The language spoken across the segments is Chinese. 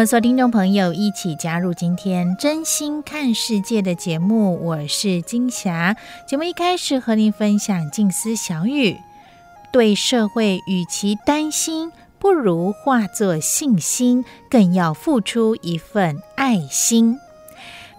们所有听众朋友一起加入今天真心看世界的节目，我是金霞。节目一开始和您分享静思小语：对社会与其担心，不如化作信心，更要付出一份爱心。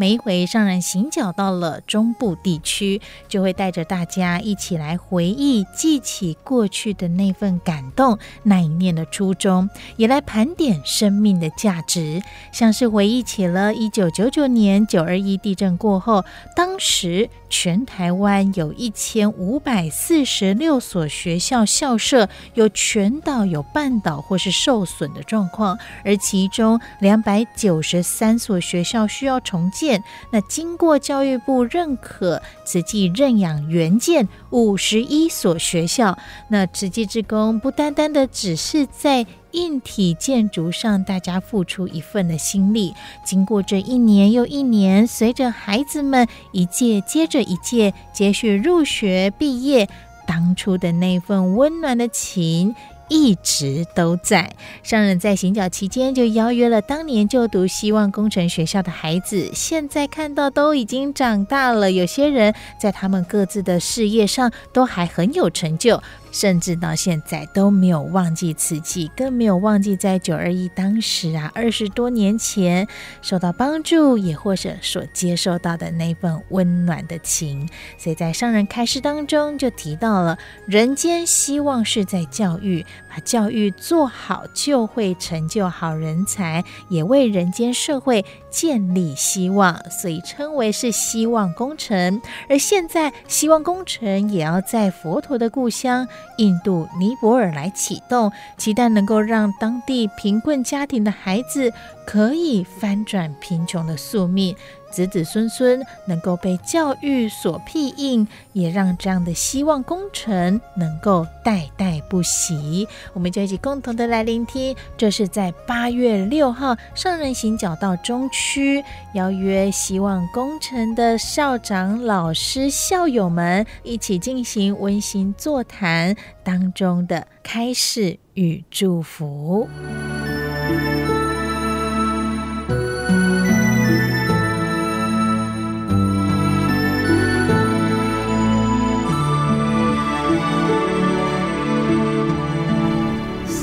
每一回上人行脚到了中部地区，就会带着大家一起来回忆、记起过去的那份感动，那一念的初衷，也来盘点生命的价值。像是回忆起了一九九九年九二一地震过后，当时全台湾有一千五百四十六所学校校舍有全岛、有半岛或是受损的状况，而其中两百九十三所学校需要重建。那经过教育部认可，慈济认养原建五十一所学校。那慈济志工不单单的只是在硬体建筑上，大家付出一份的心力。经过这一年又一年，随着孩子们一届接着一届接续入学毕业，当初的那份温暖的情。一直都在。商人在行脚期间就邀约了当年就读希望工程学校的孩子，现在看到都已经长大了，有些人在他们各自的事业上都还很有成就。甚至到现在都没有忘记慈济，更没有忘记在九二一当时啊，二十多年前受到帮助，也或者所接受到的那份温暖的情。所以在上人开示当中就提到了，人间希望是在教育，把教育做好，就会成就好人才，也为人间社会建立希望，所以称为是希望工程。而现在，希望工程也要在佛陀的故乡。印度尼泊尔来启动，期待能够让当地贫困家庭的孩子可以翻转贫穷的宿命。子子孙孙能够被教育所庇荫，也让这样的希望工程能够代代不息。我们就一起共同的来聆听，这是在八月六号上人行脚到中区，邀约希望工程的校长、老师、校友们一起进行温馨座谈当中的开示与祝福。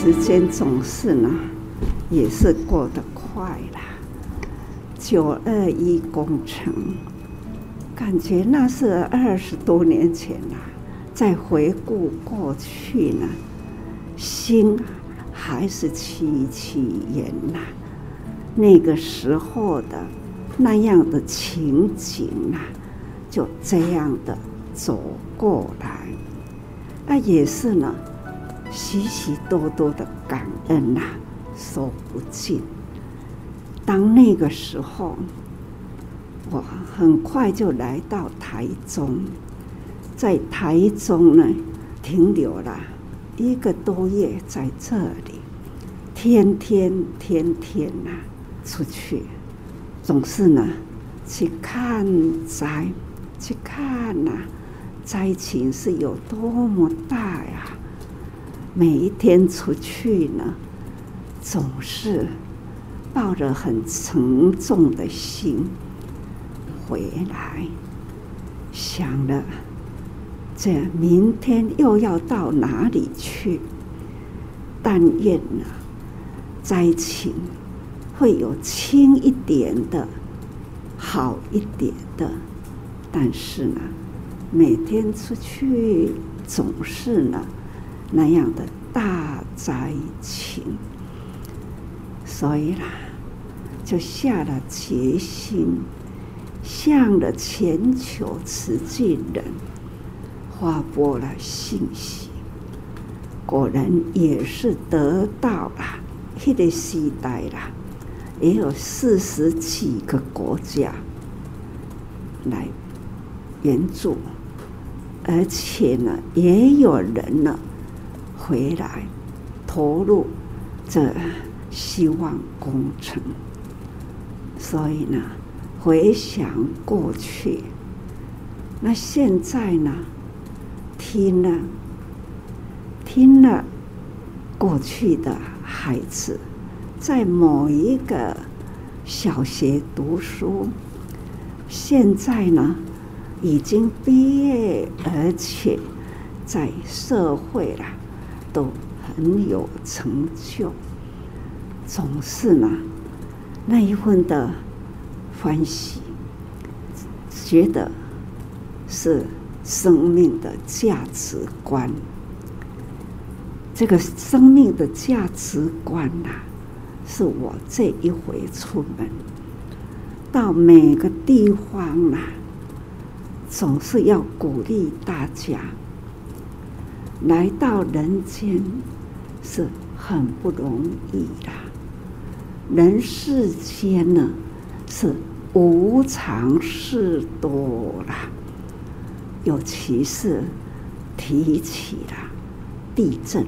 时间总是呢，也是过得快了。九二一工程，感觉那是二十多年前了。再回顾过去呢，心还是戚戚焉呐。那个时候的那样的情景啊，就这样的走过来，那也是呢。许许多多的感恩呐、说不尽。当那个时候，我很快就来到台中，在台中呢停留了一个多月，在这里，天天天天呐、出去，总是呢去看灾，去看呐、灾情是有多么大呀。每一天出去呢，总是抱着很沉重的心回来，想了这明天又要到哪里去？但愿呢，灾情会有轻一点的，好一点的，但是呢，每天出去总是呢那样的大灾情，所以啦，就下了决心，向了全球慈济人发布了信息。果然也是得到了，那个时代啦，也有四十几个国家来援助。而且呢，也有人呢回来投入这希望工程。所以呢，回想过去，那现在呢，听了听了过去的孩子，在某一个小学读书，现在呢。已经毕业，而且在社会了，都很有成就，总是呢那一份的欢喜，觉得是生命的价值观。这个生命的价值观呐、是我这一回出门到每个地方呐、总是要鼓励大家，来到人间是很不容易的。人世间呢，是无常事多啦，尤其是提起了地震，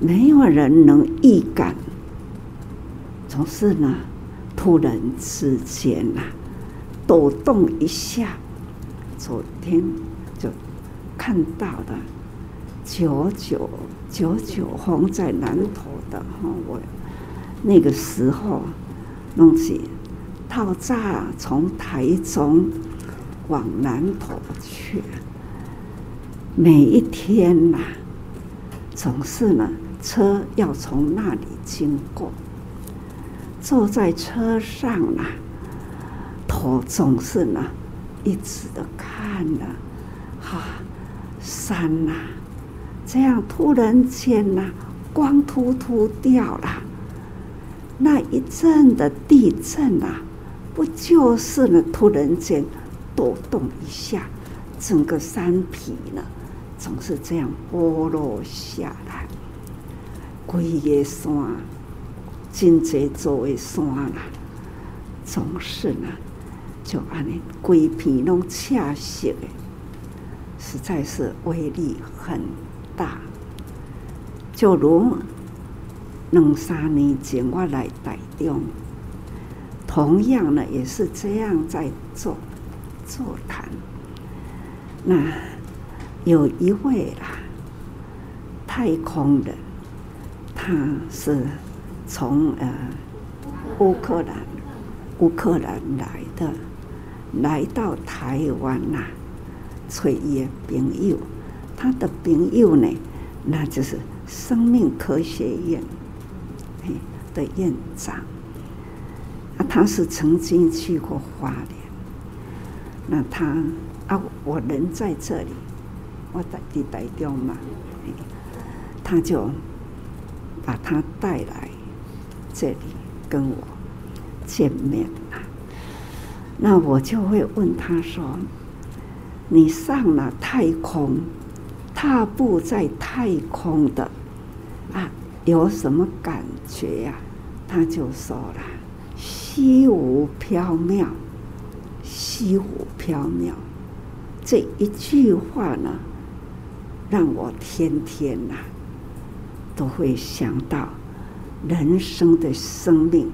没有人能预感，总是呢，突然之间呐。抖动一下，昨天看到的九九九九风在南投的哈，我那个时候弄起套炸从台中往南投去，每一天呐、总是呢车要从那里经过，坐在车上啊。头总是呢，一直的看了，哈，山呐，这样突然间呐，光秃秃掉了。那一阵的地震啊，不就是呢？突然间抖动一下，整个山皮呢，总是这样剥落下来。规个山，真济座的山啦，总是呢。就安尼，规片拢赤色的，实在是威力很大。就如两三年前我来台中，同样呢也是这样在做座谈。那有一位啦，太空人，他是从呃乌克兰乌克兰来的。来到台湾呐，找伊的朋友，他的朋友呢，那就是生命科学院的院长。啊，他是曾经去过花莲。那他啊，我人在这里，我在地台中嘛，他就把他带来这里跟我见面。那我就会问他说：“你上了太空，踏步在太空的啊，有什么感觉呀？”他就说了：“虚无缥缈，虚无缥缈。”这一句话呢，让我天天呐都会想到人生的生命，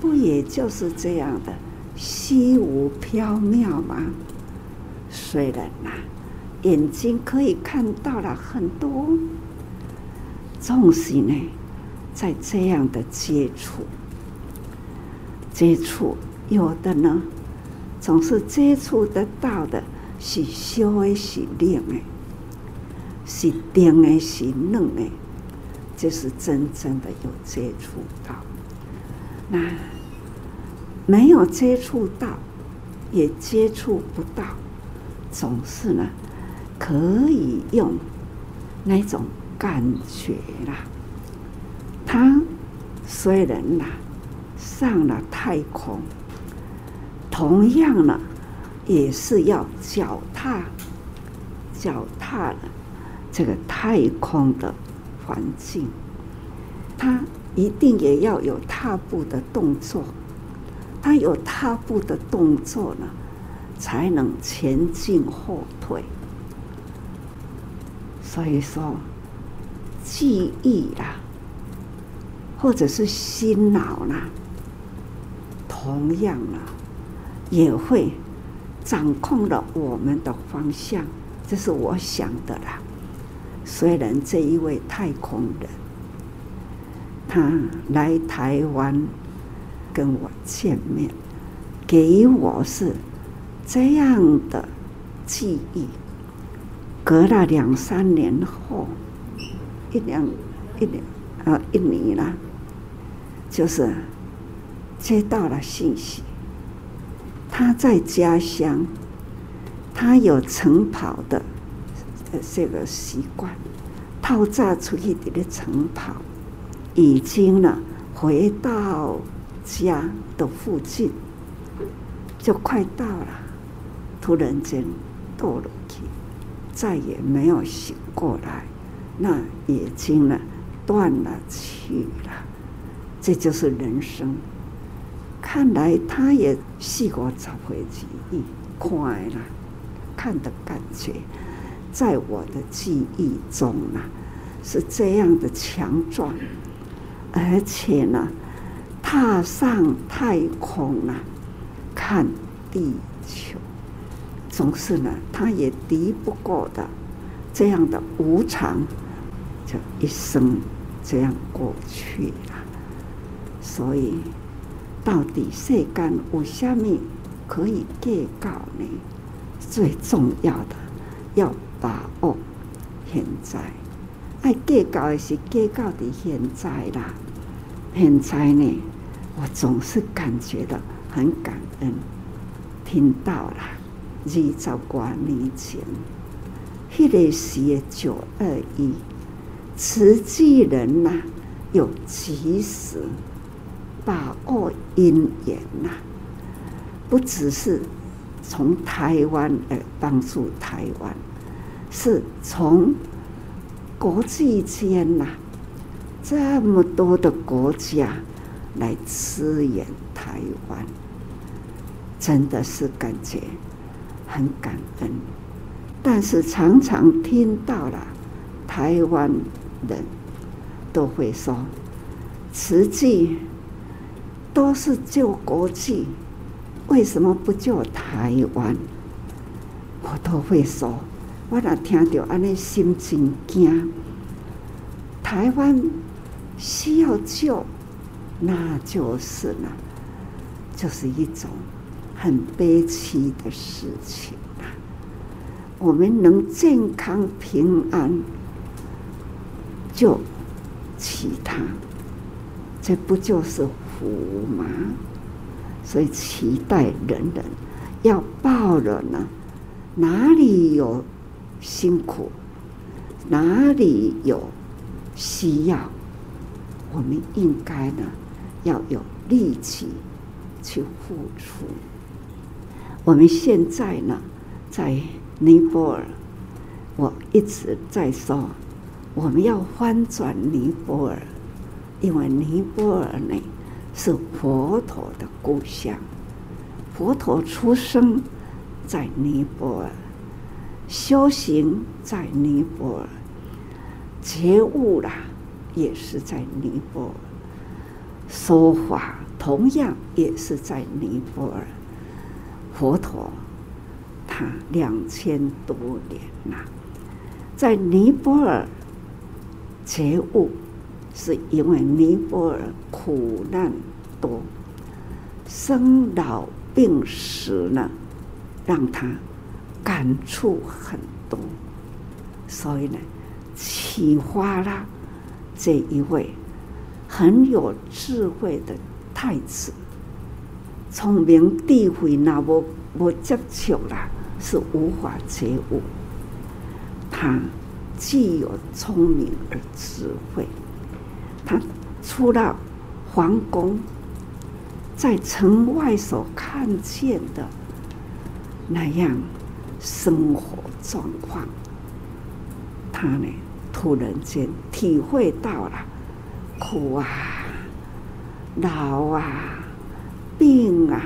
不也就是这样的？虚无缥缈吗？虽然呐、眼睛可以看到了很多，纵使呢，在这样的接触，接触有的呢，总是接触得到的是修的，是亮的，是电的，是冷的，这是真正的有接触到。那没有接触到，也接触不到，总是呢，可以用那种感觉啦。他虽然呐上了太空，同样呢，也是要脚踏脚踏了这个太空的环境，他一定也要有踏步的动作，他有踏步的动作呢，才能前进后退。所以说，记忆啦，或者是心脑啦，同样啊，也会掌控了我们的方向。这是我想的啦。虽然这一位太空人，他来台湾跟我见面，给我是这样的记忆。隔了两三年后，一两一年啊一年了，就是接到了信息，他在家乡，他有晨跑的。这个习惯，透早出去的晨跑，已经呢回到家的附近，就快到了，突然间堕落去，再也没有醒过来，那已经呢断了气了，这就是人生。看来他也试过找回记忆，快了，看的感觉。在我的记忆中啊，是这样的强壮，而且呢，踏上太空啊，看地球，总是呢，他也敌不过的这样的无常，就一生这样过去了。所以，到底世间有什么可以计较呢？最重要的要。把握现在，爱计较的是计较的现在啦。现在呢，我总是感觉到很感恩，听到了二十多年前，迄个时的九二一，慈济人呐、有及时把握因缘呐，不只是从台湾而帮助台湾。是从国际间呐，这么多的国家来支援台湾，真的是感觉很感恩。但是常常听到了台湾人都会说，慈济都是救国际，为什么不救台湾？我都会说。我若听到安尼，心真惊。台湾需要救，那就是呢，就是一种很悲戚的事情啊。我们能健康平安救其他，这不就是福吗？所以期待人人要报了呢，哪里有？辛苦，哪里有需要，我们应该呢要有力气去付出。我们现在呢在尼泊尔，我一直在说，我们要翻转尼泊尔，因为尼泊尔呢是佛陀的故乡，佛陀出生在尼泊尔。修行在尼泊尔，觉悟啦，也是在尼泊尔。说法同样也是在尼泊尔。佛陀他两千多年呐，在尼泊尔觉悟，是因为尼泊尔苦难多，生老病死呢，让他。感触很多，所以呢，启发了这一位很有智慧的太子，聪明智慧那无无接触啦，是无法觉悟。他既有聪明而智慧，他出了皇宫，在城外所看见的那样生活状况，他呢，突然间体会到了苦啊、老啊、病啊、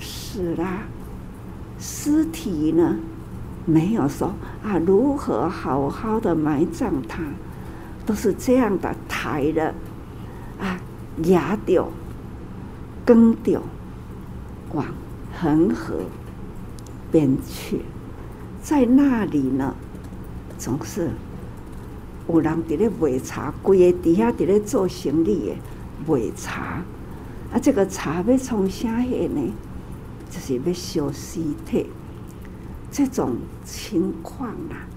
死啦，尸体呢，没有说啊，如何好好的埋葬他，都是这样的抬的啊，压掉、更掉，往恒河边去，在那里呢，总是。有人伫咧卖茶，规个底下伫咧做生意诶，卖茶。啊，这个茶要从啥下呢？就是要烧尸体。这种情况啊，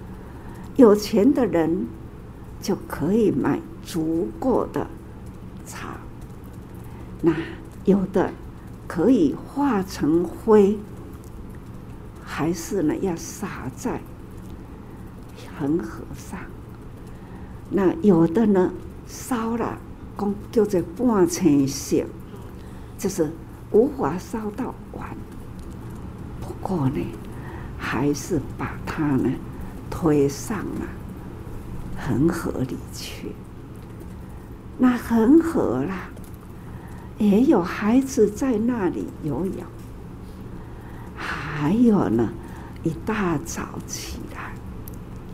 有钱的人就可以买足够的茶。那有的可以化成灰，还是呢要撒在恒河上。那有的呢，烧了，讲叫做半青色，就是无法烧到完。不过呢，还是把它呢推上了恒河里去。那恒河啦，也有孩子在那里游泳。还有呢，一大早起来，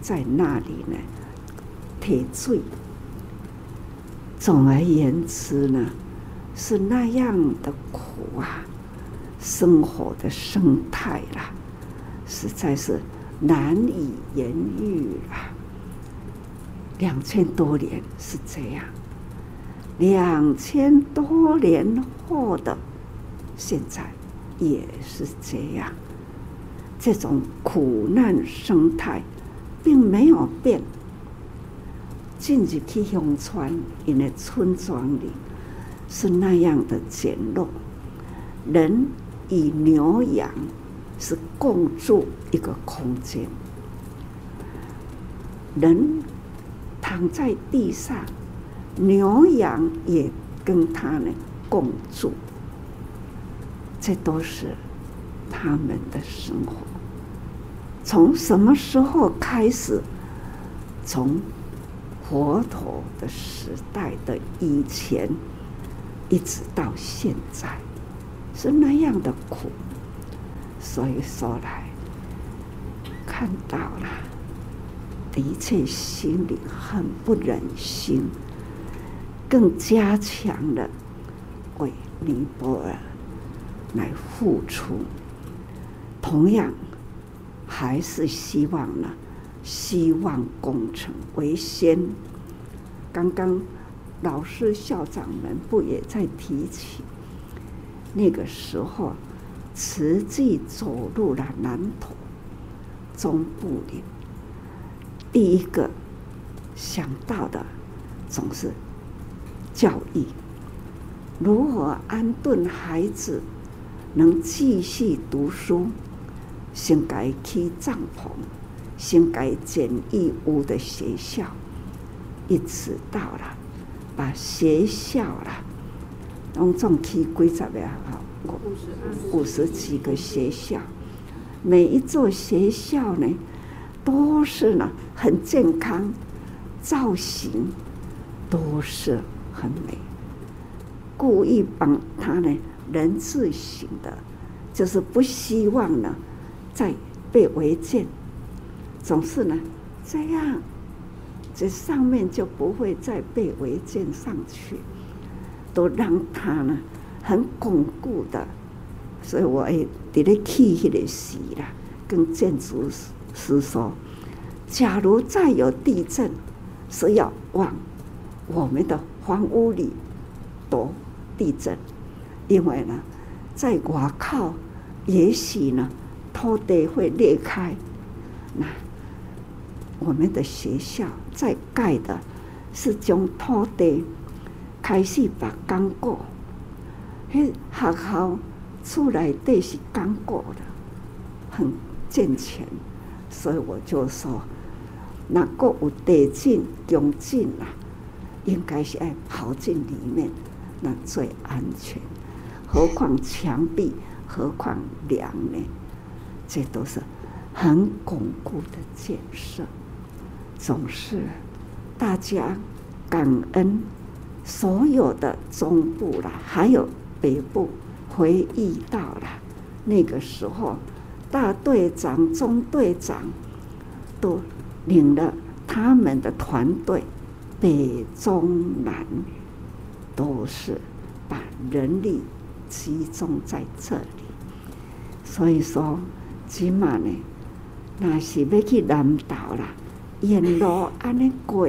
在那里呢。铁锥，总而言之呢，是那样的苦啊，生活的生态啦，实在是难以言喻啊。两千多年是这样，两千多年后的现在也是这样，这种苦难生态并没有变。进入去乡村，因为村庄里是那样的简陋，人与牛羊是共住一个空间，人躺在地上，牛羊也跟他呢共住，这都是他们的生活。从什么时候开始？从佛陀的时代的以前，一直到现在，是那样的苦，所以说来看到了，的确心里很不忍心，更加强了为尼泊尔来付出，同样还是希望呢。希望工程为先。刚刚老师、校长们不也在提起？那个时候，慈济走入了南投中部里，第一个想到的总是教育，如何安顿孩子能继续读书，先该起帐篷。先改简易屋的学校，一直到了把学校啦，拢总起几十个哈，五十几个学校，每一座学校呢，都是呢很健康，造型都是很美，故意帮他呢人字形的，就是不希望呢再被违建。总是呢，这样，这上面就不会再被违建上去，都让它呢很巩固的。所以我也在那起起来时啦，跟建筑师说，假如再有地震，是要往我们的房屋里躲地震，因为呢，在外靠，也许呢土地会裂开，那。我们的学校在盖的是将土地开始把钢构迄学校出来都是钢构的，很健全，所以我就说，那个有地震、强震啊，应该是爱跑进里面，那最安全。何况墙壁，何况梁呢？这都是很巩固的建设。总是大家感恩所有的中部啦，还有北部，回忆到了那个时候，大队长、中队长都领了他们的团队，北中南都是把人力。集中在这里，所以说，起码呢，那是要去南岛啦，沿路安尼过，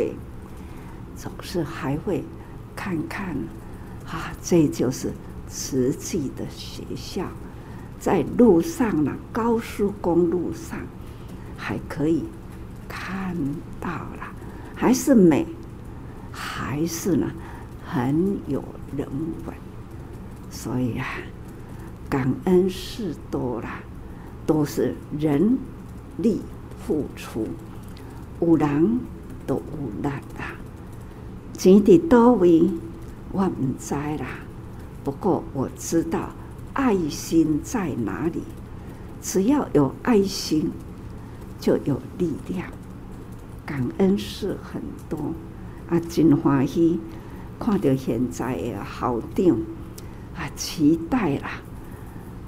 总是还会看看啊，这就是慈济的学校，在路上呢，高速公路上还可以看到了，还是美，还是呢，很有人文。所以啊，感恩事多了，都是人力付出，有人都有力啦。钱伫多位，我唔知啦。不过我知道爱心在哪里，只要有爱心，就有力量。感恩事很多啊，真欢喜看到现在的校长。啊，期待啦！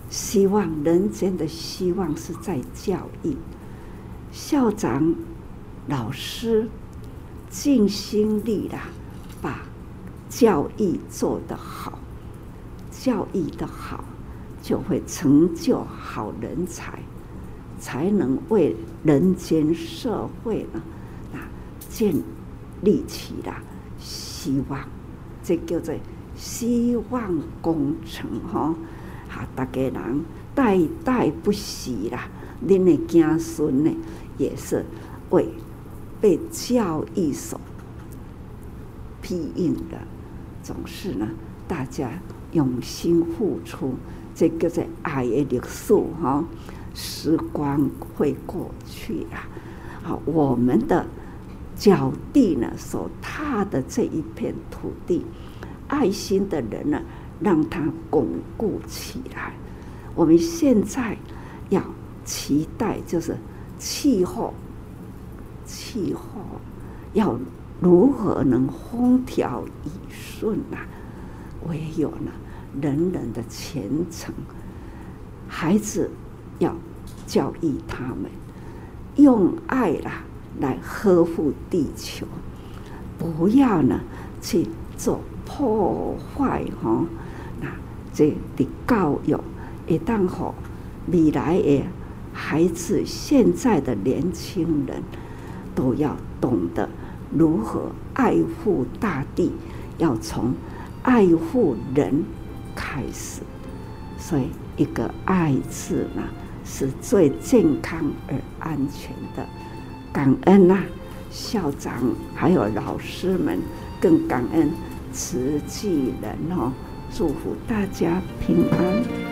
希望人间的希望是在教育，校长、老师尽心力啦，把教育做得好，教育的好，就会成就好人才，才能为人间社会呢啊建立起了希望，这叫做。希望工程哈，哈，大家人代代不息啦。恁的子孙呢，也是为被教育所庇荫的。总是呢，大家用心付出，这个在爱的历史哈。时光会过去啊，好，我们的脚地呢，所踏的这一片土地。爱心的人呢，让他巩固起来。我们现在要期待，就是气候，气候要如何能风调雨顺啊？唯有呢，人人的虔诚，孩子要教育他们，用爱啦来呵护地球，不要呢去做。破坏哈，那这的教育一旦好，未来的孩子，现在的年轻人都要懂得如何爱护大地，要从爱护人开始。所以，一个“爱”字呢，是最健康而安全的。感恩呐、啊，校长还有老师们，更感恩。慈济人哦，祝福大家平安。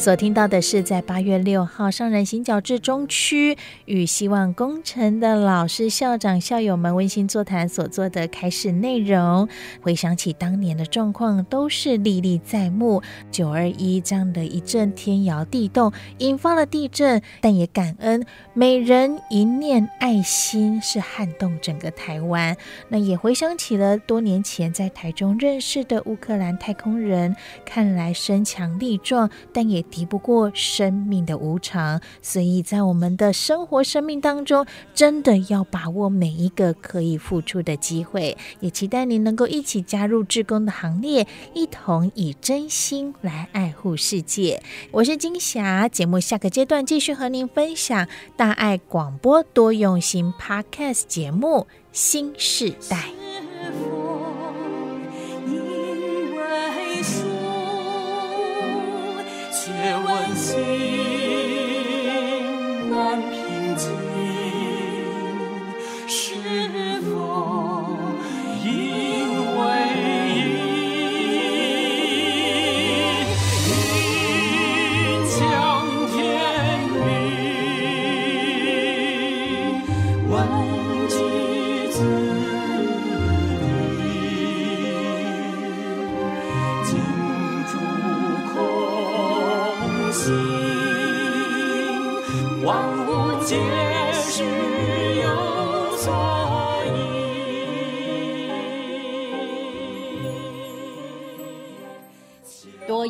所听到的是在八月六号上人行脚至中区与希望工程的老师、校长、校友们温馨座谈所做的开示内容。回想起当年的状况，都是历历在目。九二一这样的一阵天摇地动，引发了地震，但也感恩每人一念爱心是撼动整个台湾。那也回想起了多年前在台中认识的乌克兰太空人，看来身强力壮，但也。敌不过生命的无常，所以在我们的生活、生命当中，真的要把握每一个可以付出的机会。也期待您能够一起加入志工的行列，一同以真心来爱护世界。我是金霞，节目下个阶段继续和您分享大爱广播多用心 Podcast 节目《新时代》。温馨。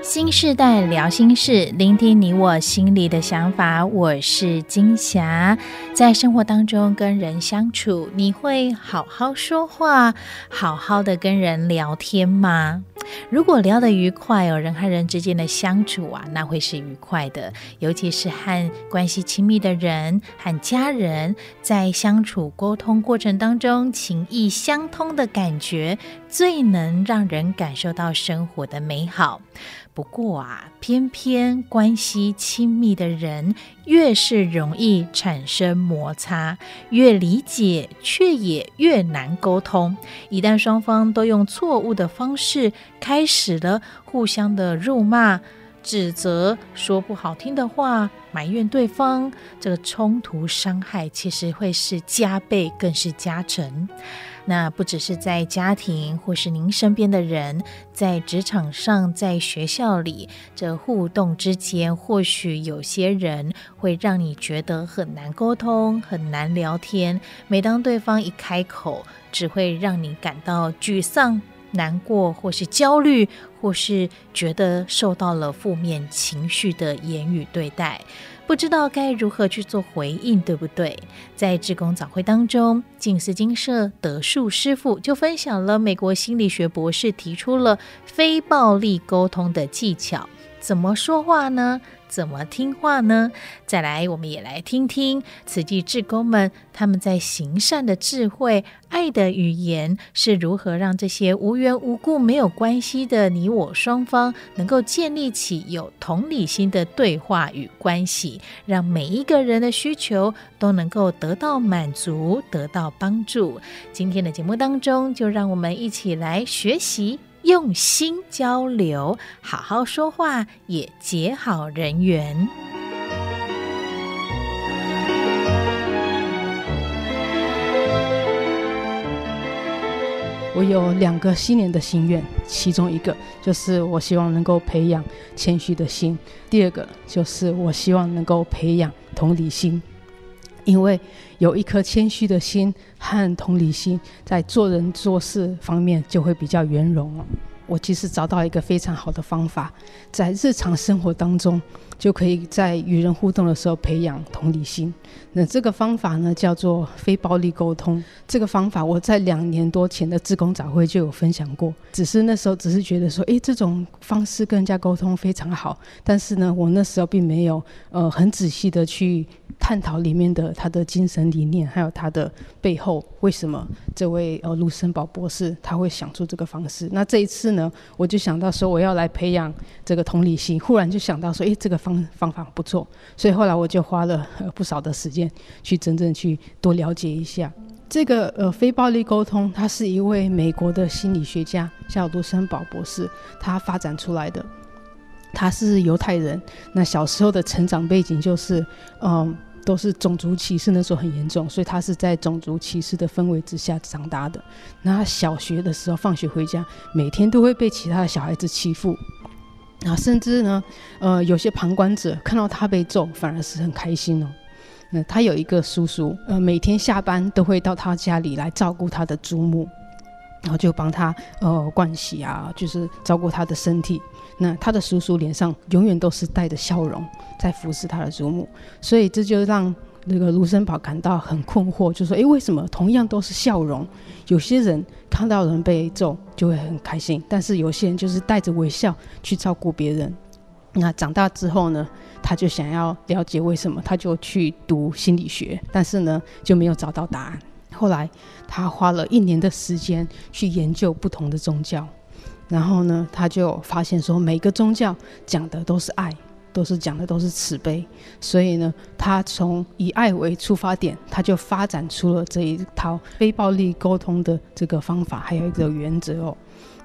新世代聊心事，聆听你我心里的想法。我是金霞，在生活当中跟人相处，你会好好说话，好好的跟人聊天吗？如果聊得愉快哦，人和人之间的相处啊，那会是愉快的。尤其是和关系亲密的人、和家人在相处沟通过程当中，情意相通的感觉，最能让人感受到生活的美好。不过啊，偏偏关系亲密的人越是容易产生摩擦，越理解却也越难沟通。一旦双方都用错误的方式开始了互相的辱骂、指责、说不好听的话、埋怨对方，这个冲突伤害其实会是加倍，更是加成。那不只是在家庭，或是您身边的人，在职场上，在学校里，这互动之间，或许有些人会让你觉得很难沟通，很难聊天。每当对方一开口，只会让你感到沮丧、难过，或是焦虑，或是觉得受到了负面情绪的言语对待。不知道该如何去做回应，对不对？在志工早会当中，静思精舍德树师傅就分享了美国心理学博士提出了非暴力沟通的技巧。怎么说话呢？怎么听话呢？再来，我们也来听听慈济志工们他们在行善的智慧、爱的语言是如何让这些无缘无故没有关系的你我双方能够建立起有同理心的对话与关系，让每一个人的需求都能够得到满足、得到帮助。今天的节目当中，就让我们一起来学习。用心交流，好好说话，也结好人缘。我有两个新年的心愿，其中一个就是我希望能够培养谦虚的心，第二个就是我希望能够培养同理心。因为有一颗谦虚的心和同理心，在做人做事方面就会比较圆融了。我其实找到一个非常好的方法，在日常生活当中，就可以在与人互动的时候培养同理心。那这个方法呢，叫做非暴力沟通。这个方法我在两年多前的志工早会就有分享过，只是那时候只是觉得说，诶，这种方式跟人家沟通非常好。但是呢，我那时候并没有呃很仔细的去探讨里面的他的精神理念，还有他的背后为什么这位呃卢森堡博士他会想出这个方式。那这一次呢，我就想到说我要来培养这个同理心，忽然就想到说，诶，这个方方法不错，所以后来我就花了不少的时间去真正去多了解一下这个呃非暴力沟通。他是一位美国的心理学家，叫卢森堡博士，他发展出来的。他是犹太人，那小时候的成长背景就是，嗯，都是种族歧视，那时候很严重，所以他是在种族歧视的氛围之下长大的。那他小学的时候放学回家，每天都会被其他的小孩子欺负。啊，甚至呢，呃，有些旁观者看到他被揍，反而是很开心哦。那他有一个叔叔，呃，每天下班都会到他家里来照顾他的祖母，然后就帮他呃盥洗啊，就是照顾他的身体。那他的叔叔脸上永远都是带着笑容，在服侍他的祖母，所以这就让。那个卢森堡感到很困惑，就说：“诶，为什么同样都是笑容，有些人看到人被揍就会很开心，但是有些人就是带着微笑去照顾别人？”那长大之后呢，他就想要了解为什么，他就去读心理学，但是呢就没有找到答案。后来他花了一年的时间去研究不同的宗教，然后呢他就发现说，每个宗教讲的都是爱。都是讲的都是慈悲，所以呢，他从以爱为出发点，他就发展出了这一套非暴力沟通的这个方法，还有一个原则哦。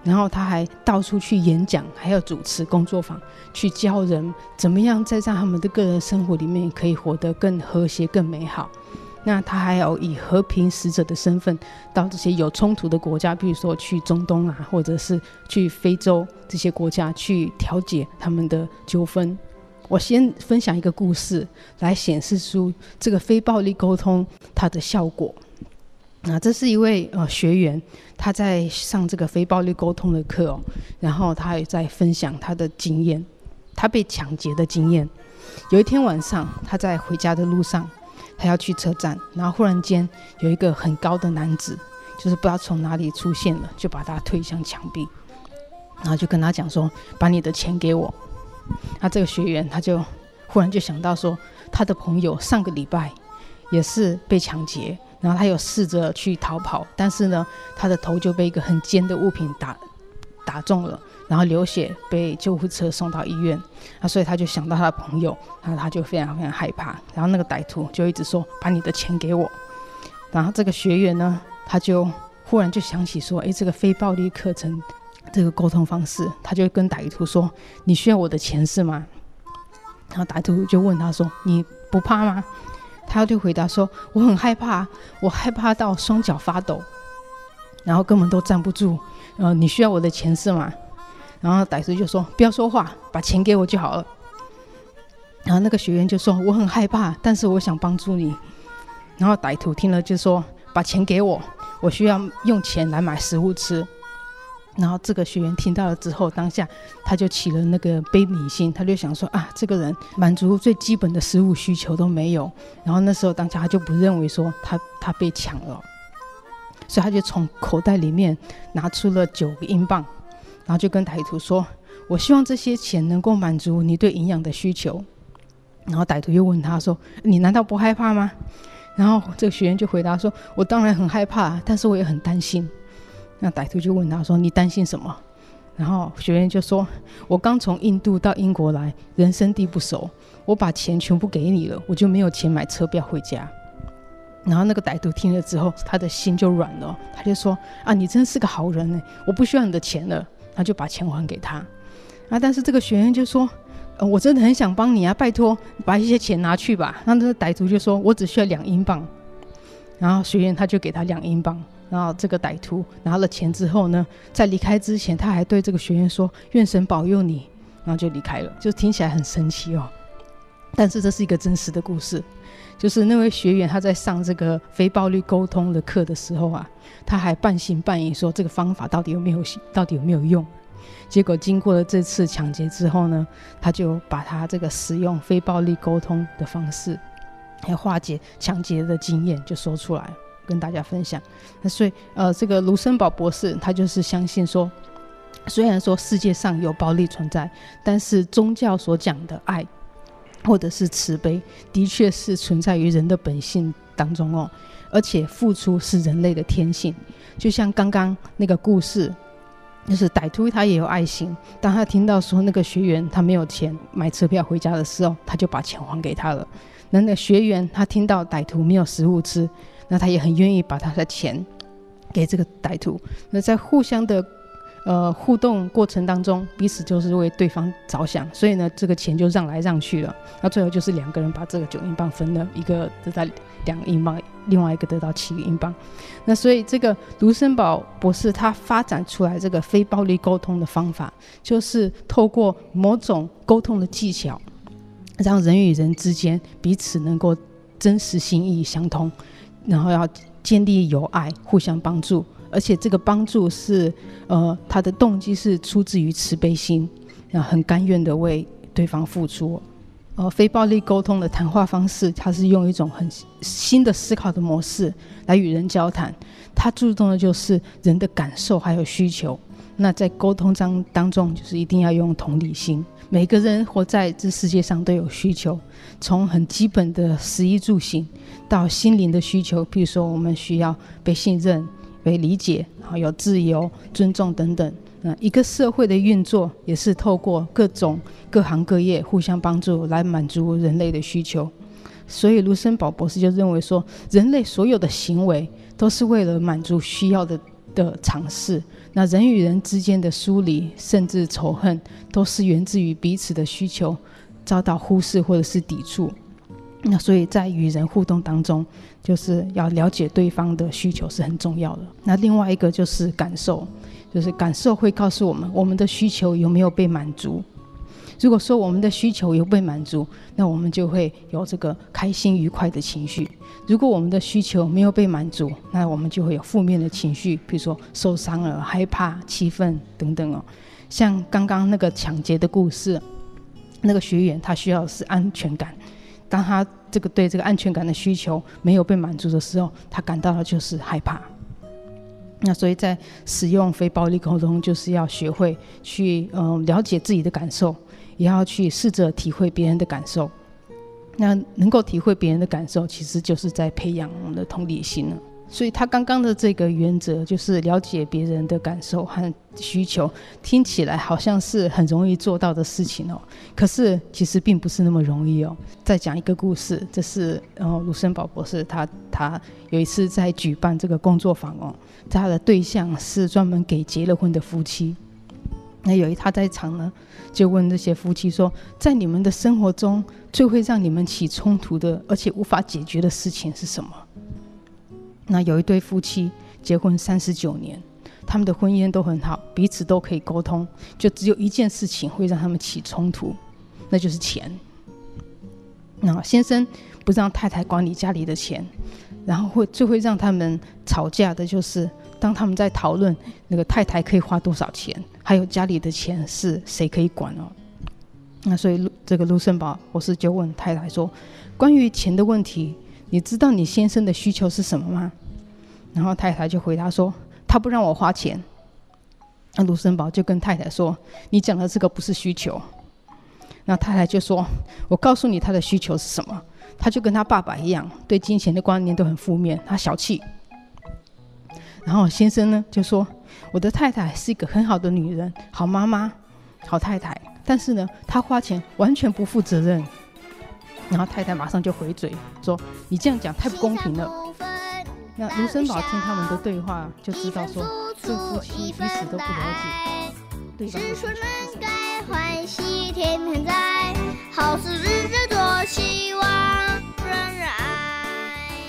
然后他还到处去演讲，还要主持工作坊，去教人怎么样在让他们的个人生活里面可以活得更和谐、更美好。那他还有以和平使者的身份，到这些有冲突的国家，比如说去中东啊，或者是去非洲这些国家去调解他们的纠纷。我先分享一个故事，来显示出这个非暴力沟通它的效果。那这是一位呃学员，他在上这个非暴力沟通的课哦，然后他也在分享他的经验，他被抢劫的经验。有一天晚上，他在回家的路上。他要去车站，然后忽然间有一个很高的男子，就是不知道从哪里出现了，就把他推向墙壁，然后就跟他讲说：“把你的钱给我。”那这个学员他就忽然就想到说，他的朋友上个礼拜也是被抢劫，然后他有试着去逃跑，但是呢，他的头就被一个很尖的物品打打中了。然后流血，被救护车送到医院，那，所以他就想到他的朋友，然后他就非常非常害怕。然后那个歹徒就一直说：“把你的钱给我。”然后这个学员呢，他就忽然就想起说：“哎，这个非暴力课程，这个沟通方式，他就跟歹徒说：‘你需要我的钱是吗？’然后歹徒就问他说：‘你不怕吗？’他就回答说：‘我很害怕，我害怕到双脚发抖，然后根本都站不住。’呃，你需要我的钱是吗？”然后歹徒就说：“不要说话，把钱给我就好了。”然后那个学员就说：“我很害怕，但是我想帮助你。”然后歹徒听了就说：“把钱给我，我需要用钱来买食物吃。”然后这个学员听到了之后，当下他就起了那个悲悯心，他就想说：“啊，这个人满足最基本的食物需求都没有。”然后那时候当下他就不认为说他他被抢了，所以他就从口袋里面拿出了九个英镑。然后就跟歹徒说：“我希望这些钱能够满足你对营养的需求。”然后歹徒又问他说：“你难道不害怕吗？”然后这个学员就回答说：“我当然很害怕，但是我也很担心。”那歹徒就问他说：“你担心什么？”然后学员就说：“我刚从印度到英国来，人生地不熟，我把钱全部给你了，我就没有钱买车票回家。”然后那个歹徒听了之后，他的心就软了，他就说：“啊，你真是个好人呢，我不需要你的钱了。”他就把钱还给他，啊！但是这个学员就说：“呃，我真的很想帮你啊，拜托把一些钱拿去吧。”那这个歹徒就说：“我只需要两英镑。”然后学员他就给他两英镑。然后这个歹徒拿了钱之后呢，在离开之前，他还对这个学员说：“愿神保佑你。”然后就离开了，就听起来很神奇哦。但是这是一个真实的故事，就是那位学员他在上这个非暴力沟通的课的时候啊，他还半信半疑说这个方法到底有没有到底有没有用？结果经过了这次抢劫之后呢，他就把他这个使用非暴力沟通的方式，还化解抢劫的经验就说出来跟大家分享。那所以呃，这个卢森堡博士他就是相信说，虽然说世界上有暴力存在，但是宗教所讲的爱。或者是慈悲，的确是存在于人的本性当中哦，而且付出是人类的天性。就像刚刚那个故事，就是歹徒他也有爱心。当他听到说那个学员他没有钱买车票回家的时候，他就把钱还给他了。那那个学员他听到歹徒没有食物吃，那他也很愿意把他的钱给这个歹徒。那在互相的。呃，互动过程当中，彼此就是为对方着想，所以呢，这个钱就让来让去了。那最后就是两个人把这个九英镑分了，一个得到两英镑，另外一个得到七个英镑。那所以这个卢森堡博士他发展出来这个非暴力沟通的方法，就是透过某种沟通的技巧，让人与人之间彼此能够真实心意相通，然后要建立友爱，互相帮助。而且这个帮助是，呃，他的动机是出自于慈悲心，啊，很甘愿的为对方付出。呃，非暴力沟通的谈话方式，它是用一种很新的思考的模式来与人交谈。它注重的就是人的感受还有需求。那在沟通当当中，就是一定要用同理心。每个人活在这世界上都有需求，从很基本的食衣住行到心灵的需求，比如说我们需要被信任。被理解，然后有自由、尊重等等，那一个社会的运作也是透过各种各行各业互相帮助来满足人类的需求。所以卢森堡博士就认为说，人类所有的行为都是为了满足需要的的尝试。那人与人之间的疏离甚至仇恨，都是源自于彼此的需求遭到忽视或者是抵触。那所以在与人互动当中，就是要了解对方的需求是很重要的。那另外一个就是感受，就是感受会告诉我们我们的需求有没有被满足。如果说我们的需求有被满足，那我们就会有这个开心愉快的情绪；如果我们的需求没有被满足，那我们就会有负面的情绪，比如说受伤了、害怕、气愤等等哦。像刚刚那个抢劫的故事，那个学员他需要的是安全感。当他这个对这个安全感的需求没有被满足的时候，他感到的就是害怕。那所以在使用非暴力沟通，就是要学会去嗯、了解自己的感受，也要去试着体会别人的感受。那能够体会别人的感受，其实就是在培养我们的同理心了。所以他刚刚的这个原则就是了解别人的感受和需求，听起来好像是很容易做到的事情哦。可是其实并不是那么容易哦。再讲一个故事，这是呃卢森堡博士他他有一次在举办这个工作坊哦，他的对象是专门给结了婚的夫妻。那有一他在场呢，就问这些夫妻说，在你们的生活中最会让你们起冲突的，而且无法解决的事情是什么？那有一对夫妻结婚三十九年，他们的婚姻都很好，彼此都可以沟通，就只有一件事情会让他们起冲突，那就是钱。那先生不让太太管理家里的钱，然后会最会让他们吵架的就是，当他们在讨论那个太太可以花多少钱，还有家里的钱是谁可以管哦。那所以这个卢森堡博士就问太太说，关于钱的问题。你知道你先生的需求是什么吗？然后太太就回答说：“他不让我花钱。”那卢森堡就跟太太说：“你讲的这个不是需求。”那太太就说：“我告诉你他的需求是什么？他就跟他爸爸一样，对金钱的观念都很负面，他小气。”然后先生呢就说：“我的太太是一个很好的女人，好妈妈，好太太，但是呢，她花钱完全不负责任。”然后太太马上就回嘴说：“你这样讲太不公平了。”那卢森堡听他们的对话，就知道说，这夫妻彼此都不了解对方的需求是什么。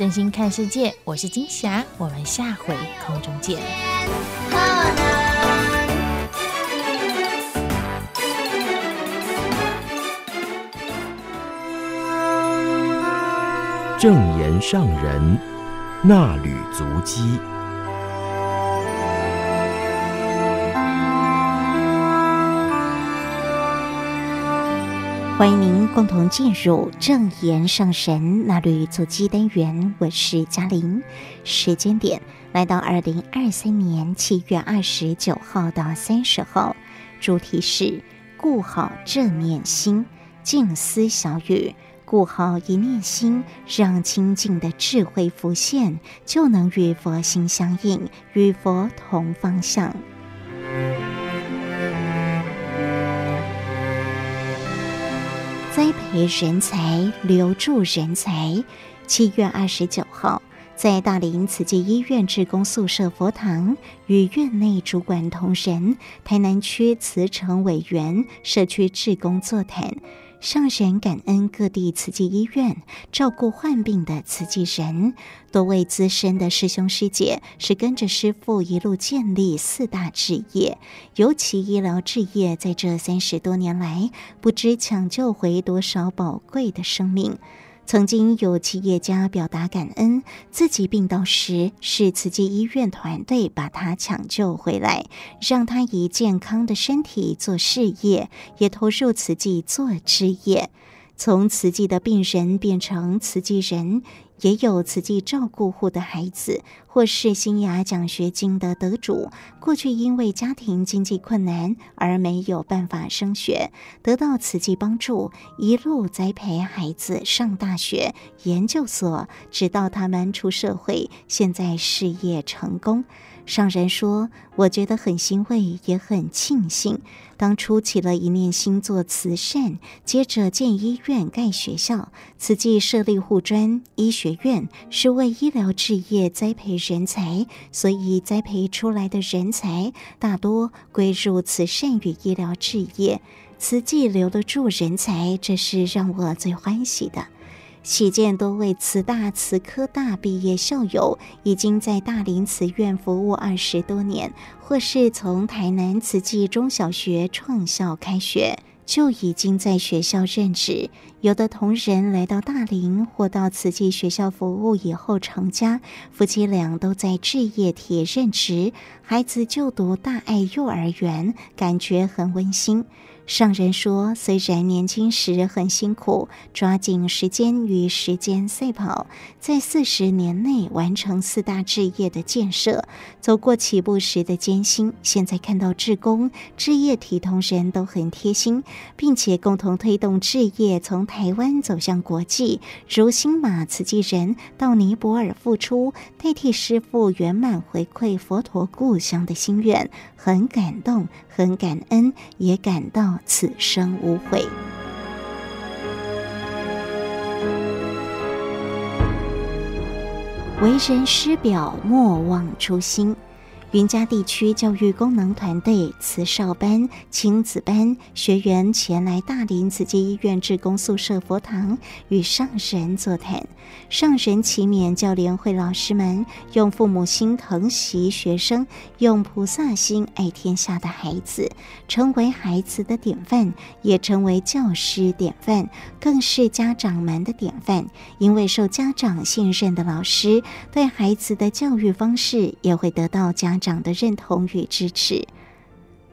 真心看世界，我是金霞，我们下回空中见。正言上人那履足迹。欢迎您共同进入正言上人衲履足迹单元，我是嘉玲。时间点来到二零二三年七月二十九号到三十号，主题是顾好这念心，静思小语，顾好一念心，让清净的智慧浮现，就能与佛心相应，与佛同方向。栽培人才，留住人才。七月二十九号，在大林慈济医院职工宿舍佛堂，与院内主管同仁、台南区慈诚委员、社区职工座谈。上神感恩各地慈济医院照顾患病的慈济人，多位资深的师兄师姐是跟着师父一路建立四大置业，尤其医疗置业在这三十多年来，不知抢救回多少宝贵的生命。曾经有企业家表达感恩，自己病倒时是慈济医院团队把他抢救回来，让他以健康的身体做事业，也投入慈济做职业。从慈济的病人变成慈济人，也有慈济照顾户的孩子，或是新雅奖学金的得主。过去因为家庭经济困难而没有办法升学，得到慈济帮助，一路栽培孩子上大学、研究所，直到他们出社会，现在事业成功。上人说：“我觉得很欣慰，也很庆幸，当初起了一念心做慈善，接着建医院、盖学校，慈济设立护专医学院，是为医疗志业栽培人才，所以栽培出来的人才大多归入慈善与医疗置业，慈济留得住人才，这是让我最欢喜的。”喜见多位慈大、慈科大毕业校友，已经在大林慈院服务二十多年，或是从台南慈济中小学创校开学，就已经在学校任职。有的同仁来到大林或到慈济学校服务以后成家，夫妻俩都在置业铁任职，孩子就读大爱幼儿园，感觉很温馨。上人说，虽然年轻时很辛苦，抓紧时间与时间赛跑，在四十年内完成四大置业的建设，走过起步时的艰辛。现在看到志工、置业体同仁都很贴心，并且共同推动置业从台湾走向国际。如新马慈济人到尼泊尔付出，代替师父圆满回馈佛陀故乡的心愿，很感动，很感恩，也感到。此生无悔。为人师表，莫忘初心。云嘉地区教育功能团队慈少班、亲子班学员前来大林慈济医院志工宿舍佛堂与上神座谈。上神祈勉教联会老师们用父母心疼惜学生，用菩萨心爱天下的孩子，成为孩子的典范，也成为教师典范，更是家长们的典范。因为受家长信任的老师，对孩子的教育方式也会得到家长的认同与支持。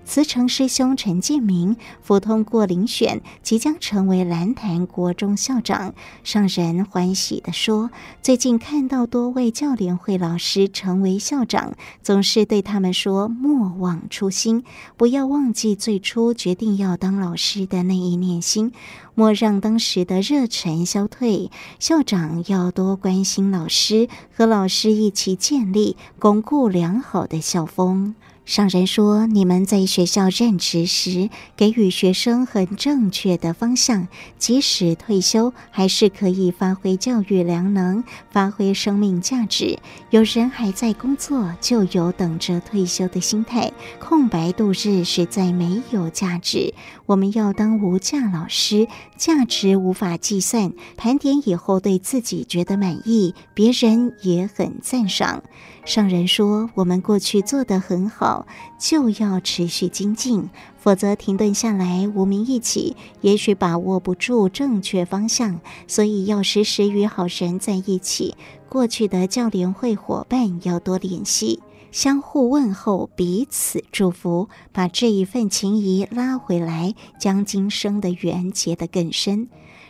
慈诚师兄陈建明甫通过遴选，即将成为兰潭国中校长。上人欢喜地说：“最近看到多位教联会老师成为校长，总是对他们说：莫忘初心，不要忘记最初决定要当老师的那一念心，莫让当时的热忱消退。校长要多关心老师，和老师一起建立、巩固良好的校风。”上人说：“你们在学校任职时，给予学生很正确的方向，即使退休，还是可以发挥教育良能，发挥生命价值。有人还在工作，就有等着退休的心态，空白度日实在没有价值。我们要当无价老师，价值无法计算。盘点以后，对自己觉得满意，别人也很赞赏。”上人说：“我们过去做得很好，就要持续精进，否则停顿下来，无名一起，也许把握不住正确方向。所以要时时与好人在一起。过去的教联会伙伴要多联系，相互问候，彼此祝福，把这一份情谊拉回来，将今生的缘结得更深。”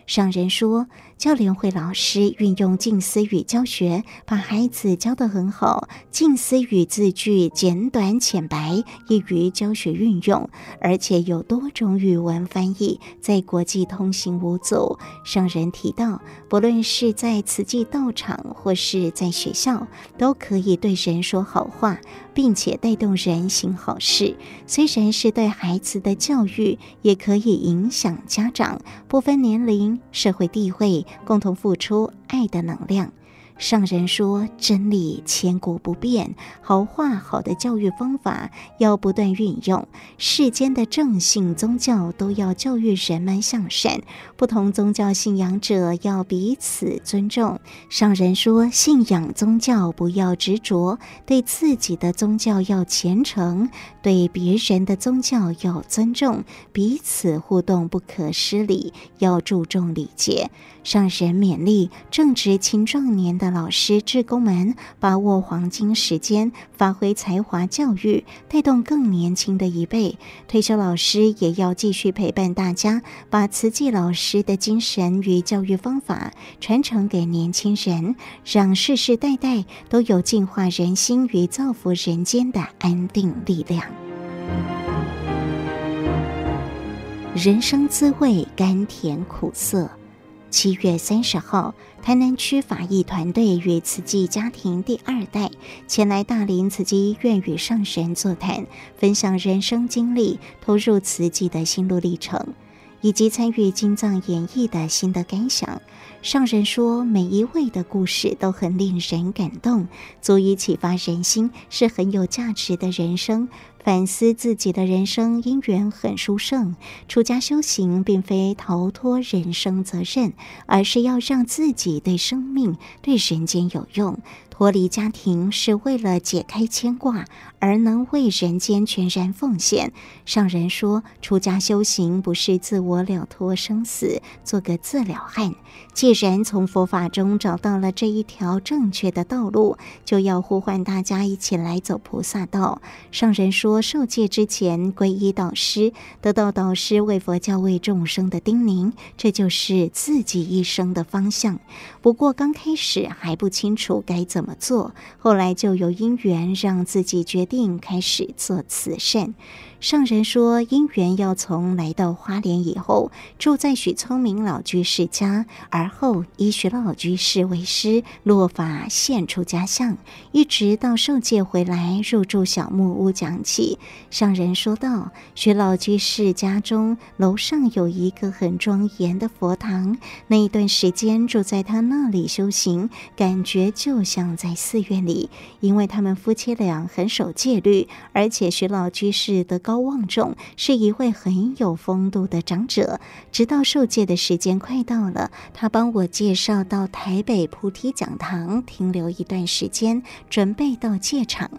上人说，教联会老师运用近思语教学，把孩子教得很好。近思语字句简短浅白，易于教学运用，而且有多种语文翻译，在国际通行无阻。上人提到，不论是在慈济道场，或是在学校，都可以对人说好话。并且带动人行好事，虽然是对孩子的教育，也可以影响家长，不分年龄、社会地位，共同付出爱的能量。上人说：“真理千古不变，好话好的教育方法要不断运用。世间的正信宗教都要教育人们向善，不同宗教信仰者要彼此尊重。上人说，信仰宗教不要执着，对自己的宗教要虔诚，对别人的宗教要尊重，彼此互动不可失礼，要注重礼节。”上人勉励正值青壮年的老师、志工们，把握黄金时间，发挥才华教育，带动更年轻的一辈。退休老师也要继续陪伴大家，把慈济老师的精神与教育方法传承给年轻人，让世世代代都有净化人心与造福人间的安定力量。人生滋味甘甜苦涩。七月三十号，台南区法医团队与慈济家庭第二代前来大林慈济医院与上人座谈，分享人生经历、投入慈济的心路历程，以及参与金藏演绎的心得感想。上人说，每一位的故事都很令人感动，足以启发人心，是很有价值的人生。反思自己的人生因缘很殊胜，出家修行并非逃脱人生责任，而是要让自己对生命、对人间有用。脱离家庭是为了解开牵挂，而能为人间全然奉献。上人说，出家修行不是自我了脱生死，做个自了汉。既然从佛法中找到了这一条正确的道路，就要呼唤大家一起来走菩萨道。上人说，受戒之前皈依导师，得到导师为佛教、为众生的叮咛，这就是自己一生的方向。不过刚开始还不清楚该怎么么做，后来就有因缘让自己决定开始做慈善。上人说，因缘要从来到花莲以后，住在许聪明老居士家，而后以许老居士为师，落法现出家相，一直到受戒回来入住小木屋讲起。上人说道：许老居士家中楼上有一个很庄严的佛堂，那一段时间住在他那里修行，感觉就像在寺院里，因为他们夫妻俩很守戒律，而且许老居士的。高望重是一位很有风度的长者。直到受戒的时间快到了，他帮我介绍到台北菩提讲堂停留一段时间，准备到戒场。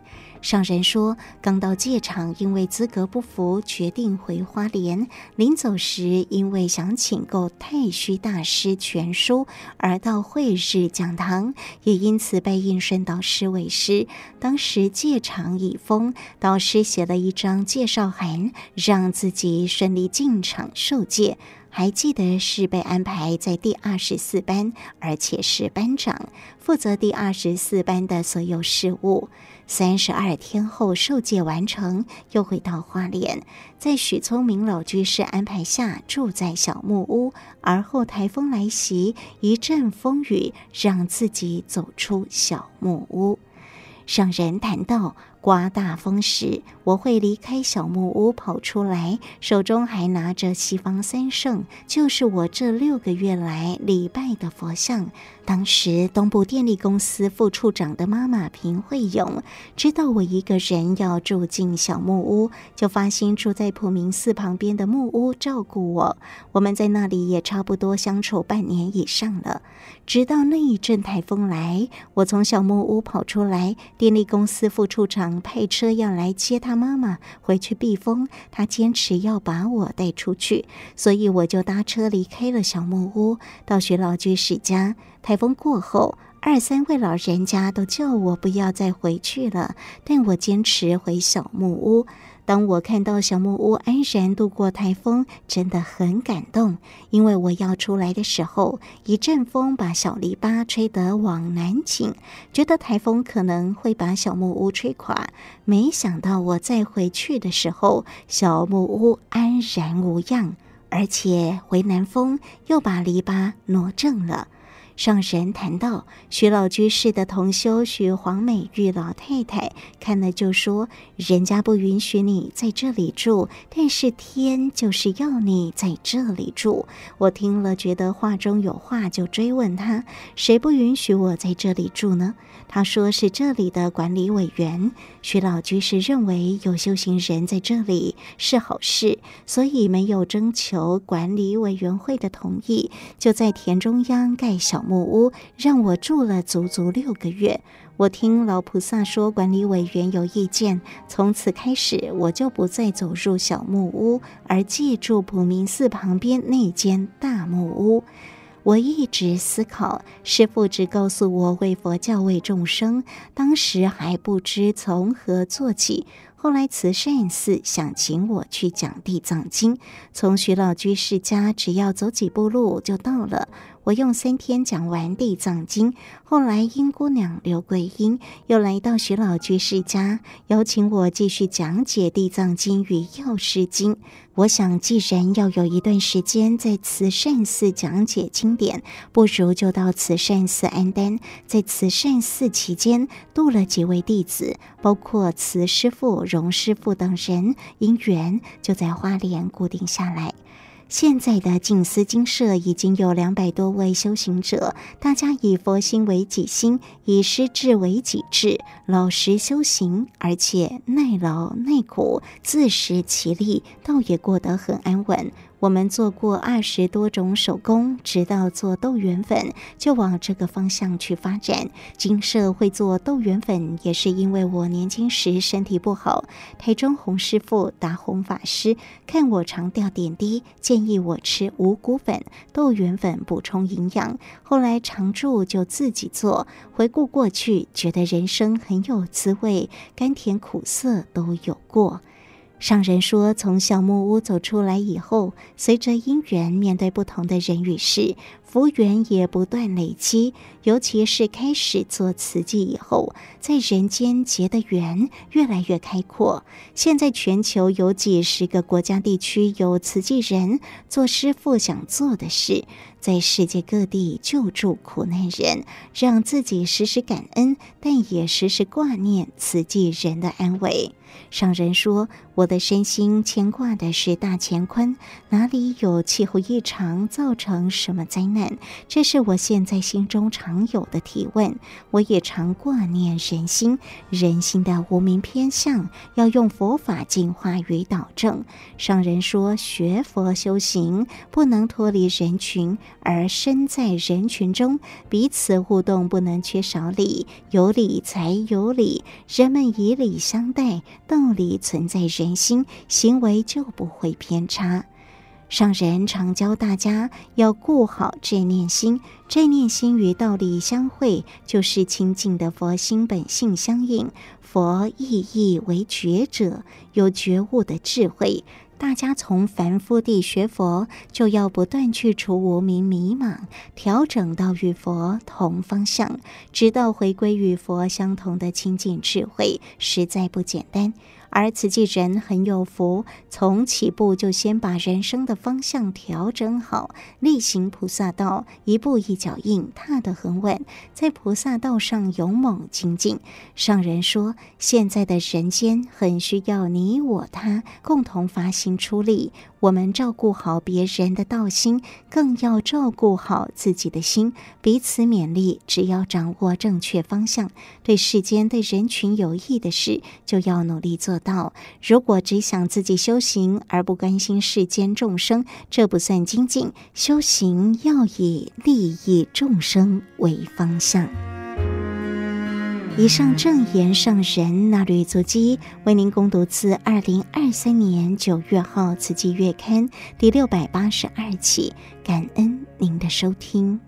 上人说，刚到戒场，因为资格不符，决定回花莲。临走时，因为想请购太虚大师全书，而到会日讲堂，也因此被应顺导师为师。当时戒场已封，导师写了一张介绍函，让自己顺利进场受戒。还记得是被安排在第二十四班，而且是班长，负责第二十四班的所有事务。三十二天后受戒完成，又回到花莲，在许聪明老居士安排下住在小木屋。而后台风来袭，一阵风雨让自己走出小木屋。上人谈到，刮大风时，我会离开小木屋跑出来，手中还拿着西方三圣，就是我这六个月来礼拜的佛像。当时东部电力公司副处长的妈妈平惠勇知道我一个人要住进小木屋，就发心住在普明寺旁边的木屋照顾我。我们在那里也差不多相处半年以上了。直到那一阵台风来，我从小木屋跑出来，电力公司副处长派车要来接他妈妈回去避风，他坚持要把我带出去，所以我就搭车离开了小木屋，到徐老居士家。台风过后，二三位老人家都叫我不要再回去了，但我坚持回小木屋。当我看到小木屋安然度过台风，真的很感动。因为我要出来的时候，一阵风把小篱笆吹得往南倾，觉得台风可能会把小木屋吹垮。没想到我再回去的时候，小木屋安然无恙，而且回南风又把篱笆挪正了。上神谈到，徐老居士的同修徐黄美玉老太太看了就说：“人家不允许你在这里住，但是天就是要你在这里住。”我听了觉得话中有话，就追问他：“谁不允许我在这里住呢？”他说：“是这里的管理委员。”徐老居士认为有修行人在这里是好事，所以没有征求管理委员会的同意，就在田中央盖小木屋，让我住了足足六个月。我听老菩萨说，管理委员有意见，从此开始我就不再走入小木屋，而借住普明寺旁边那间大木屋。我一直思考，师父只告诉我为佛教为众生，当时还不知从何做起。后来慈善寺想请我去讲《地藏经》，从徐老居士家只要走几步路就到了。我用三天讲完《地藏经》，后来英姑娘刘桂英又来到徐老居士家，邀请我继续讲解《地藏经》与《药师经》。我想，既然要有一段时间在慈善寺讲解经典，不如就到慈善寺安丹。在慈善寺期间，度了几位弟子，包括慈师父、荣师父等人，因缘就在花莲固定下来。现在的静思精舍已经有两百多位修行者，大家以佛心为己心，以师智为己智，老实修行，而且耐劳耐苦，自食其力，倒也过得很安稳。我们做过二十多种手工，直到做豆圆粉，就往这个方向去发展。精舍会做豆圆粉，也是因为我年轻时身体不好。台中洪师傅、达洪法师看我常掉点滴，建议我吃五谷粉、豆圆粉补充营养。后来常住就自己做，回顾过去，觉得人生很有滋味，甘甜苦涩都有过。上人说，从小木屋走出来以后，随着因缘，面对不同的人与事，福缘也不断累积。尤其是开始做慈济以后，在人间结的缘越来越开阔。现在全球有几十个国家地区有慈济人做师父想做的事，在世界各地救助苦难人，让自己时时感恩，但也时时挂念慈济人的安危。上人说：“我的身心牵挂的是大乾坤，哪里有气候异常造成什么灾难？这是我现在心中常有的提问。我也常挂念人心，人心的无明偏向，要用佛法净化与导正。”上人说：“学佛修行，不能脱离人群，而身在人群中，彼此互动不能缺少礼，有礼才有礼，人们以礼相待。”道理存在人心，行为就不会偏差。上人常教大家要顾好正念心，正念心与道理相会，就是清净的佛心本性相应。佛意义为觉者，有觉悟的智慧。大家从凡夫地学佛，就要不断去除无明迷茫，调整到与佛同方向，直到回归与佛相同的清净智慧，实在不简单。而慈济人很有福，从起步就先把人生的方向调整好，力行菩萨道，一步一脚印，踏得很稳，在菩萨道上勇猛精进。上人说，现在的人间很需要你我他共同发心出力。我们照顾好别人的道心，更要照顾好自己的心，彼此勉励。只要掌握正确方向，对世间、对人群有益的事，就要努力做到。如果只想自己修行，而不关心世间众生，这不算精进。修行要以利益众生为方向。以上正言上人那履足迹，为您攻读自二零二三年九月号《慈济月刊》第六百八十二期，感恩您的收听。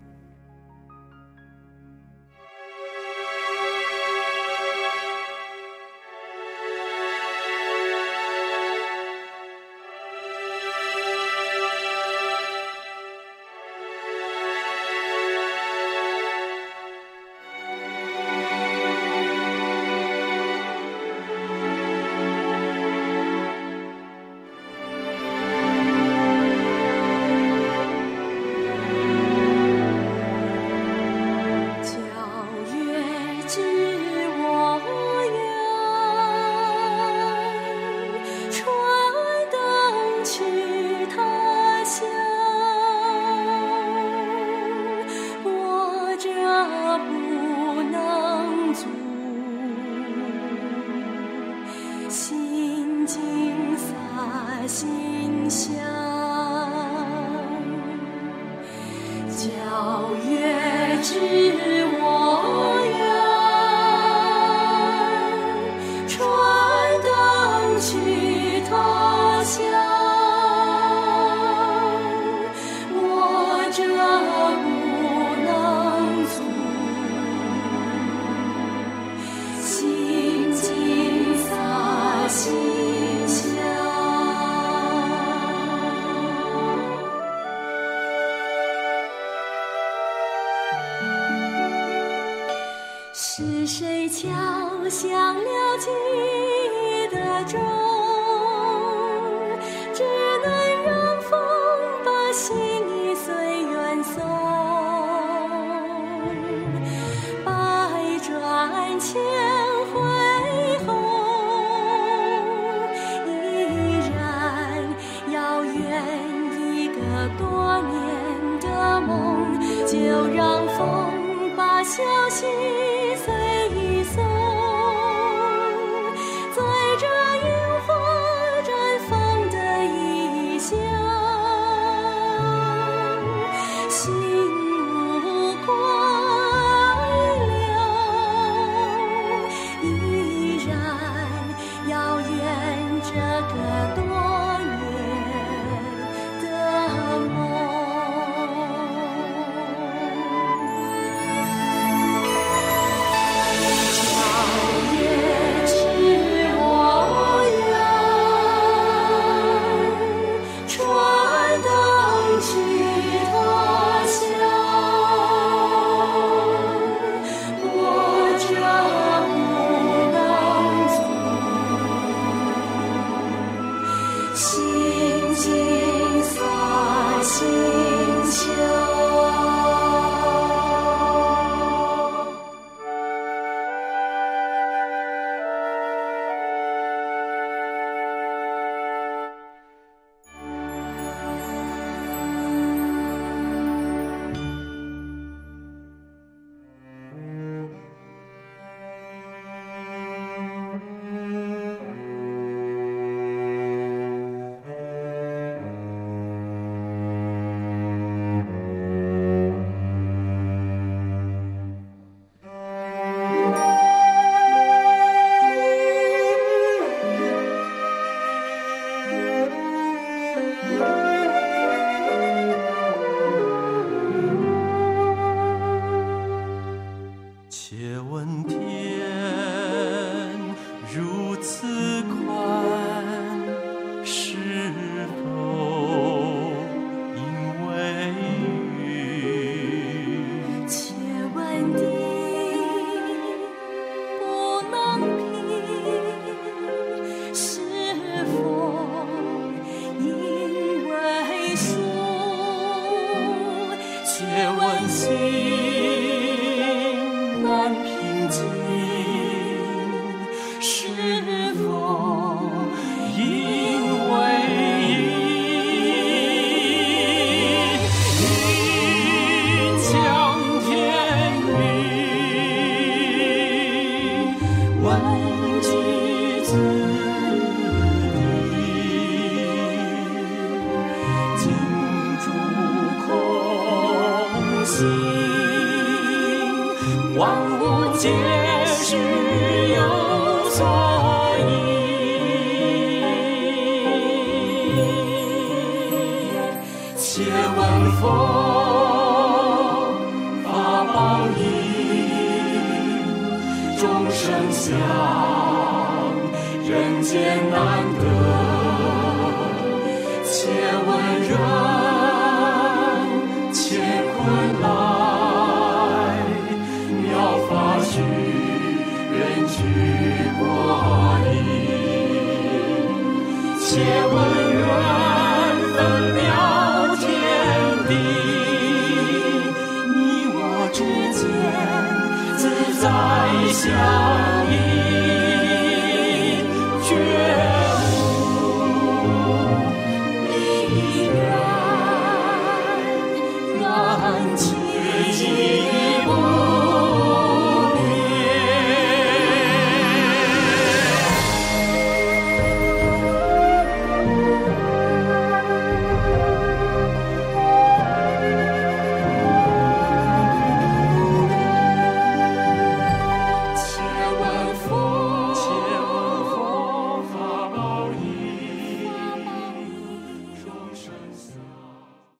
借